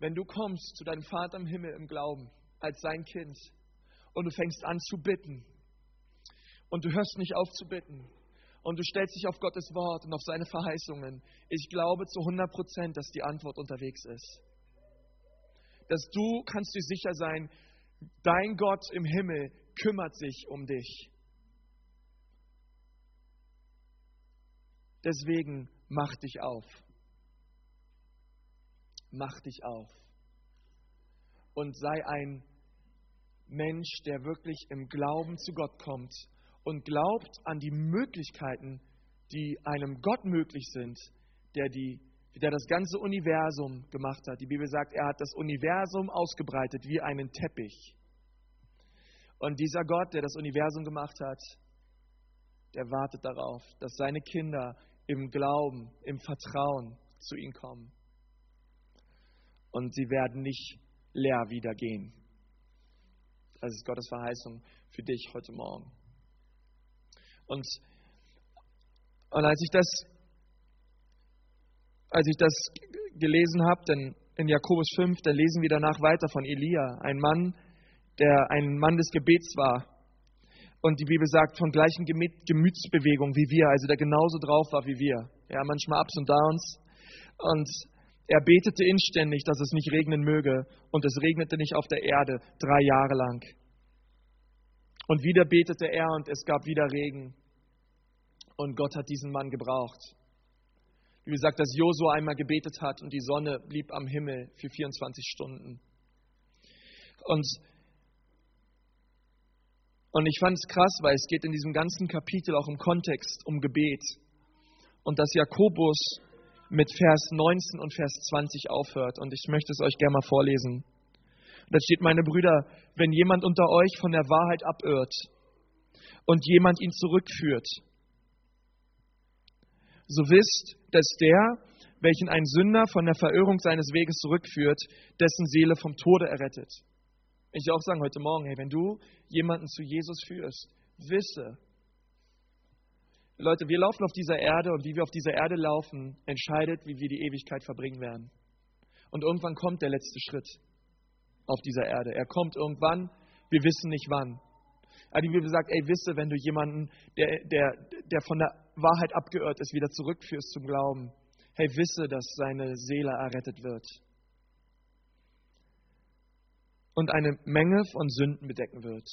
wenn du kommst zu deinem Vater im Himmel im Glauben als sein Kind und du fängst an zu bitten und du hörst nicht auf zu bitten und du stellst dich auf Gottes Wort und auf seine Verheißungen, ich glaube zu 100 Prozent, dass die Antwort unterwegs ist. Dass du kannst dir sicher sein, dein Gott im Himmel kümmert sich um dich. Deswegen mach dich auf. Mach dich auf. Und sei ein Mensch, der wirklich im Glauben zu Gott kommt und glaubt an die Möglichkeiten, die einem Gott möglich sind, der, die, der das ganze Universum gemacht hat. Die Bibel sagt, er hat das Universum ausgebreitet wie einen Teppich. Und dieser Gott, der das Universum gemacht hat, der wartet darauf, dass seine Kinder im Glauben, im Vertrauen zu ihm kommen. Und sie werden nicht leer wieder gehen. Das ist Gottes Verheißung für dich heute Morgen. Und, und als ich das, als ich das gelesen habe, denn in Jakobus 5, da lesen wir danach weiter von Elia, ein Mann, der ein Mann des Gebets war und die Bibel sagt, von gleichen Gemütsbewegungen wie wir, also der genauso drauf war wie wir. Ja, manchmal Ups und Downs. Und er betete inständig, dass es nicht regnen möge. Und es regnete nicht auf der Erde drei Jahre lang. Und wieder betete er und es gab wieder Regen. Und Gott hat diesen Mann gebraucht. Wie gesagt, dass Josua einmal gebetet hat und die Sonne blieb am Himmel für 24 Stunden. Und und ich fand es krass, weil es geht in diesem ganzen Kapitel auch im Kontext um Gebet. Und dass Jakobus mit Vers 19 und Vers 20 aufhört. Und ich möchte es euch gerne mal vorlesen. da steht, meine Brüder, wenn jemand unter euch von der Wahrheit abirrt und jemand ihn zurückführt, so wisst, dass der, welchen ein Sünder von der Verirrung seines Weges zurückführt, dessen Seele vom Tode errettet. Ich auch sagen heute Morgen, hey, wenn du jemanden zu Jesus führst, wisse, Leute, wir laufen auf dieser Erde und wie wir auf dieser Erde laufen, entscheidet, wie wir die Ewigkeit verbringen werden. Und irgendwann kommt der letzte Schritt auf dieser Erde. Er kommt irgendwann, wir wissen nicht wann. Aber die Bibel sagt, ey, wisse, wenn du jemanden, der, der, der von der Wahrheit abgeirrt ist, wieder zurückführst zum Glauben. Hey, wisse, dass seine Seele errettet wird. Und eine Menge von Sünden bedecken wird.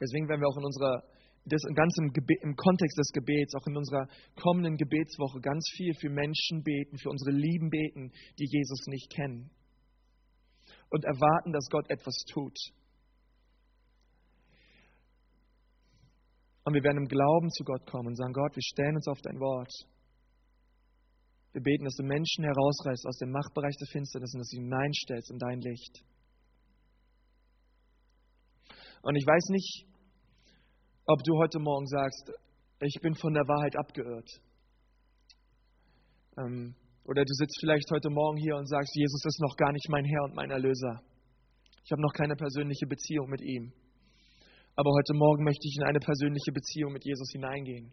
Deswegen werden wir auch in unserer, das ganz im, im Kontext des Gebets, auch in unserer kommenden Gebetswoche ganz viel für Menschen beten, für unsere Lieben beten, die Jesus nicht kennen. Und erwarten, dass Gott etwas tut. Und wir werden im Glauben zu Gott kommen und sagen, Gott, wir stellen uns auf dein Wort. Wir beten, dass du Menschen herausreißt aus dem Machtbereich der Finsternis und dass du hineinstellst in dein Licht. Und ich weiß nicht, ob du heute Morgen sagst, ich bin von der Wahrheit abgeirrt. Ähm, oder du sitzt vielleicht heute Morgen hier und sagst, Jesus ist noch gar nicht mein Herr und mein Erlöser. Ich habe noch keine persönliche Beziehung mit ihm. Aber heute Morgen möchte ich in eine persönliche Beziehung mit Jesus hineingehen.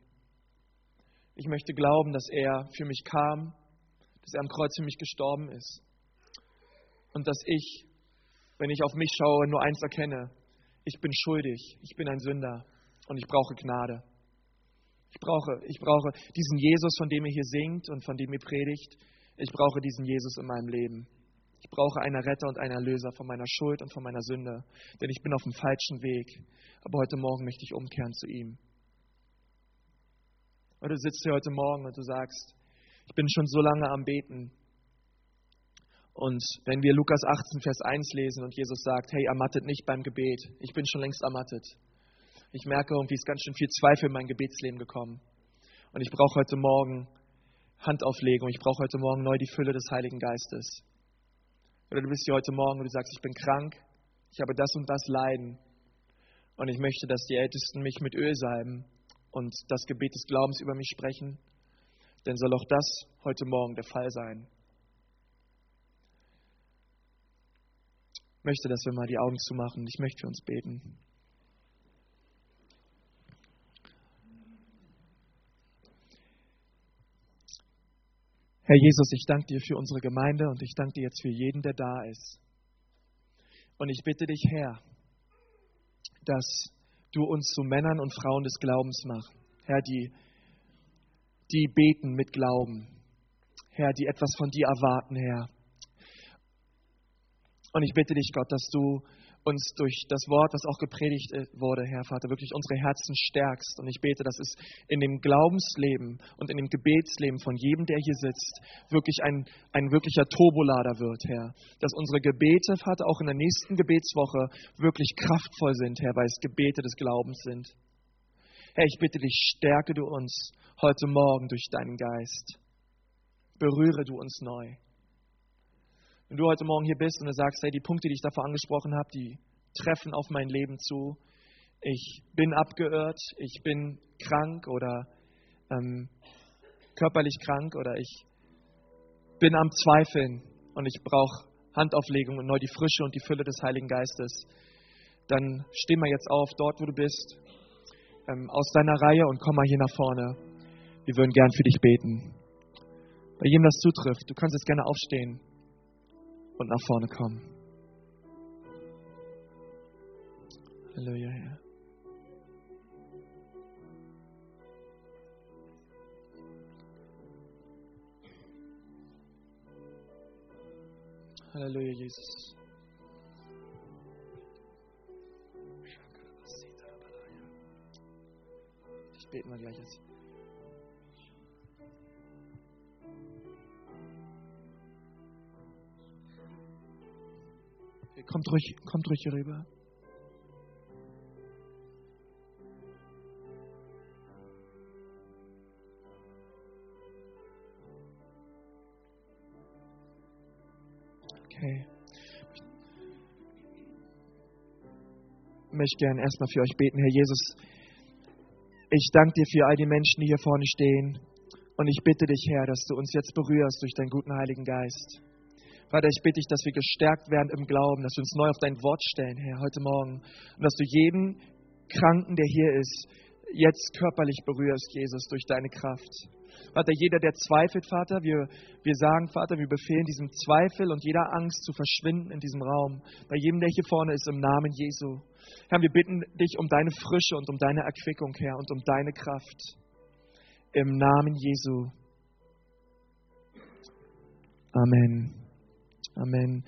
Ich möchte glauben, dass er für mich kam, dass er am Kreuz für mich gestorben ist. Und dass ich, wenn ich auf mich schaue, nur eins erkenne. Ich bin schuldig, ich bin ein Sünder und ich brauche Gnade. Ich brauche, ich brauche diesen Jesus, von dem ihr hier singt und von dem ihr predigt. Ich brauche diesen Jesus in meinem Leben. Ich brauche einen Retter und einen Erlöser von meiner Schuld und von meiner Sünde, denn ich bin auf dem falschen Weg. Aber heute Morgen möchte ich umkehren zu ihm. Oder du sitzt hier heute Morgen und du sagst, ich bin schon so lange am Beten. Und wenn wir Lukas 18, Vers 1 lesen und Jesus sagt, hey, ermattet nicht beim Gebet, ich bin schon längst ermattet. Ich merke irgendwie, ist ganz schön viel Zweifel in mein Gebetsleben gekommen. Und ich brauche heute Morgen Handauflegung, ich brauche heute Morgen neu die Fülle des Heiligen Geistes. Oder du bist hier heute Morgen und du sagst, ich bin krank, ich habe das und das Leiden. Und ich möchte, dass die Ältesten mich mit Öl salben und das Gebet des Glaubens über mich sprechen. Denn soll auch das heute Morgen der Fall sein. Ich möchte, dass wir mal die Augen zumachen. Ich möchte für uns beten. Herr Jesus, ich danke dir für unsere Gemeinde und ich danke dir jetzt für jeden, der da ist. Und ich bitte dich, Herr, dass du uns zu Männern und Frauen des Glaubens machst. Herr, die, die beten mit Glauben. Herr, die etwas von dir erwarten, Herr. Und ich bitte dich, Gott, dass du uns durch das Wort, was auch gepredigt äh, wurde, Herr Vater, wirklich unsere Herzen stärkst. Und ich bete, dass es in dem Glaubensleben und in dem Gebetsleben von jedem, der hier sitzt, wirklich ein, ein wirklicher Turbolader wird, Herr. Dass unsere Gebete, Vater, auch in der nächsten Gebetswoche wirklich kraftvoll sind, Herr, weil es Gebete des Glaubens sind. Herr, ich bitte dich, stärke du uns heute Morgen durch deinen Geist. Berühre du uns neu. Wenn du heute Morgen hier bist und du sagst, hey, die Punkte, die ich davor angesprochen habe, die treffen auf mein Leben zu. Ich bin abgeirrt, ich bin krank oder ähm, körperlich krank oder ich bin am Zweifeln und ich brauche Handauflegung und neu die Frische und die Fülle des Heiligen Geistes. Dann steh mal jetzt auf, dort wo du bist, ähm, aus deiner Reihe und komm mal hier nach vorne. Wir würden gern für dich beten. Bei jedem das zutrifft, du kannst jetzt gerne aufstehen und nach vorne kommen. Halleluja, Herr. Halleluja, Jesus. Ich bete mal gleich jetzt. Kommt ruhig, kommt ruhig hier rüber. Okay. Ich möchte gerne erstmal für euch beten, Herr Jesus. Ich danke dir für all die Menschen, die hier vorne stehen. Und ich bitte dich, Herr, dass du uns jetzt berührst durch deinen guten Heiligen Geist. Vater, ich bitte dich, dass wir gestärkt werden im Glauben, dass wir uns neu auf dein Wort stellen, Herr, heute Morgen. Und dass du jeden Kranken, der hier ist, jetzt körperlich berührst, Jesus, durch deine Kraft. Vater, jeder, der zweifelt, Vater, wir, wir sagen, Vater, wir befehlen diesem Zweifel und jeder Angst zu verschwinden in diesem Raum. Bei jedem, der hier vorne ist, im Namen Jesu. Herr, wir bitten dich um deine Frische und um deine Erquickung, Herr, und um deine Kraft. Im Namen Jesu. Amen. Amen.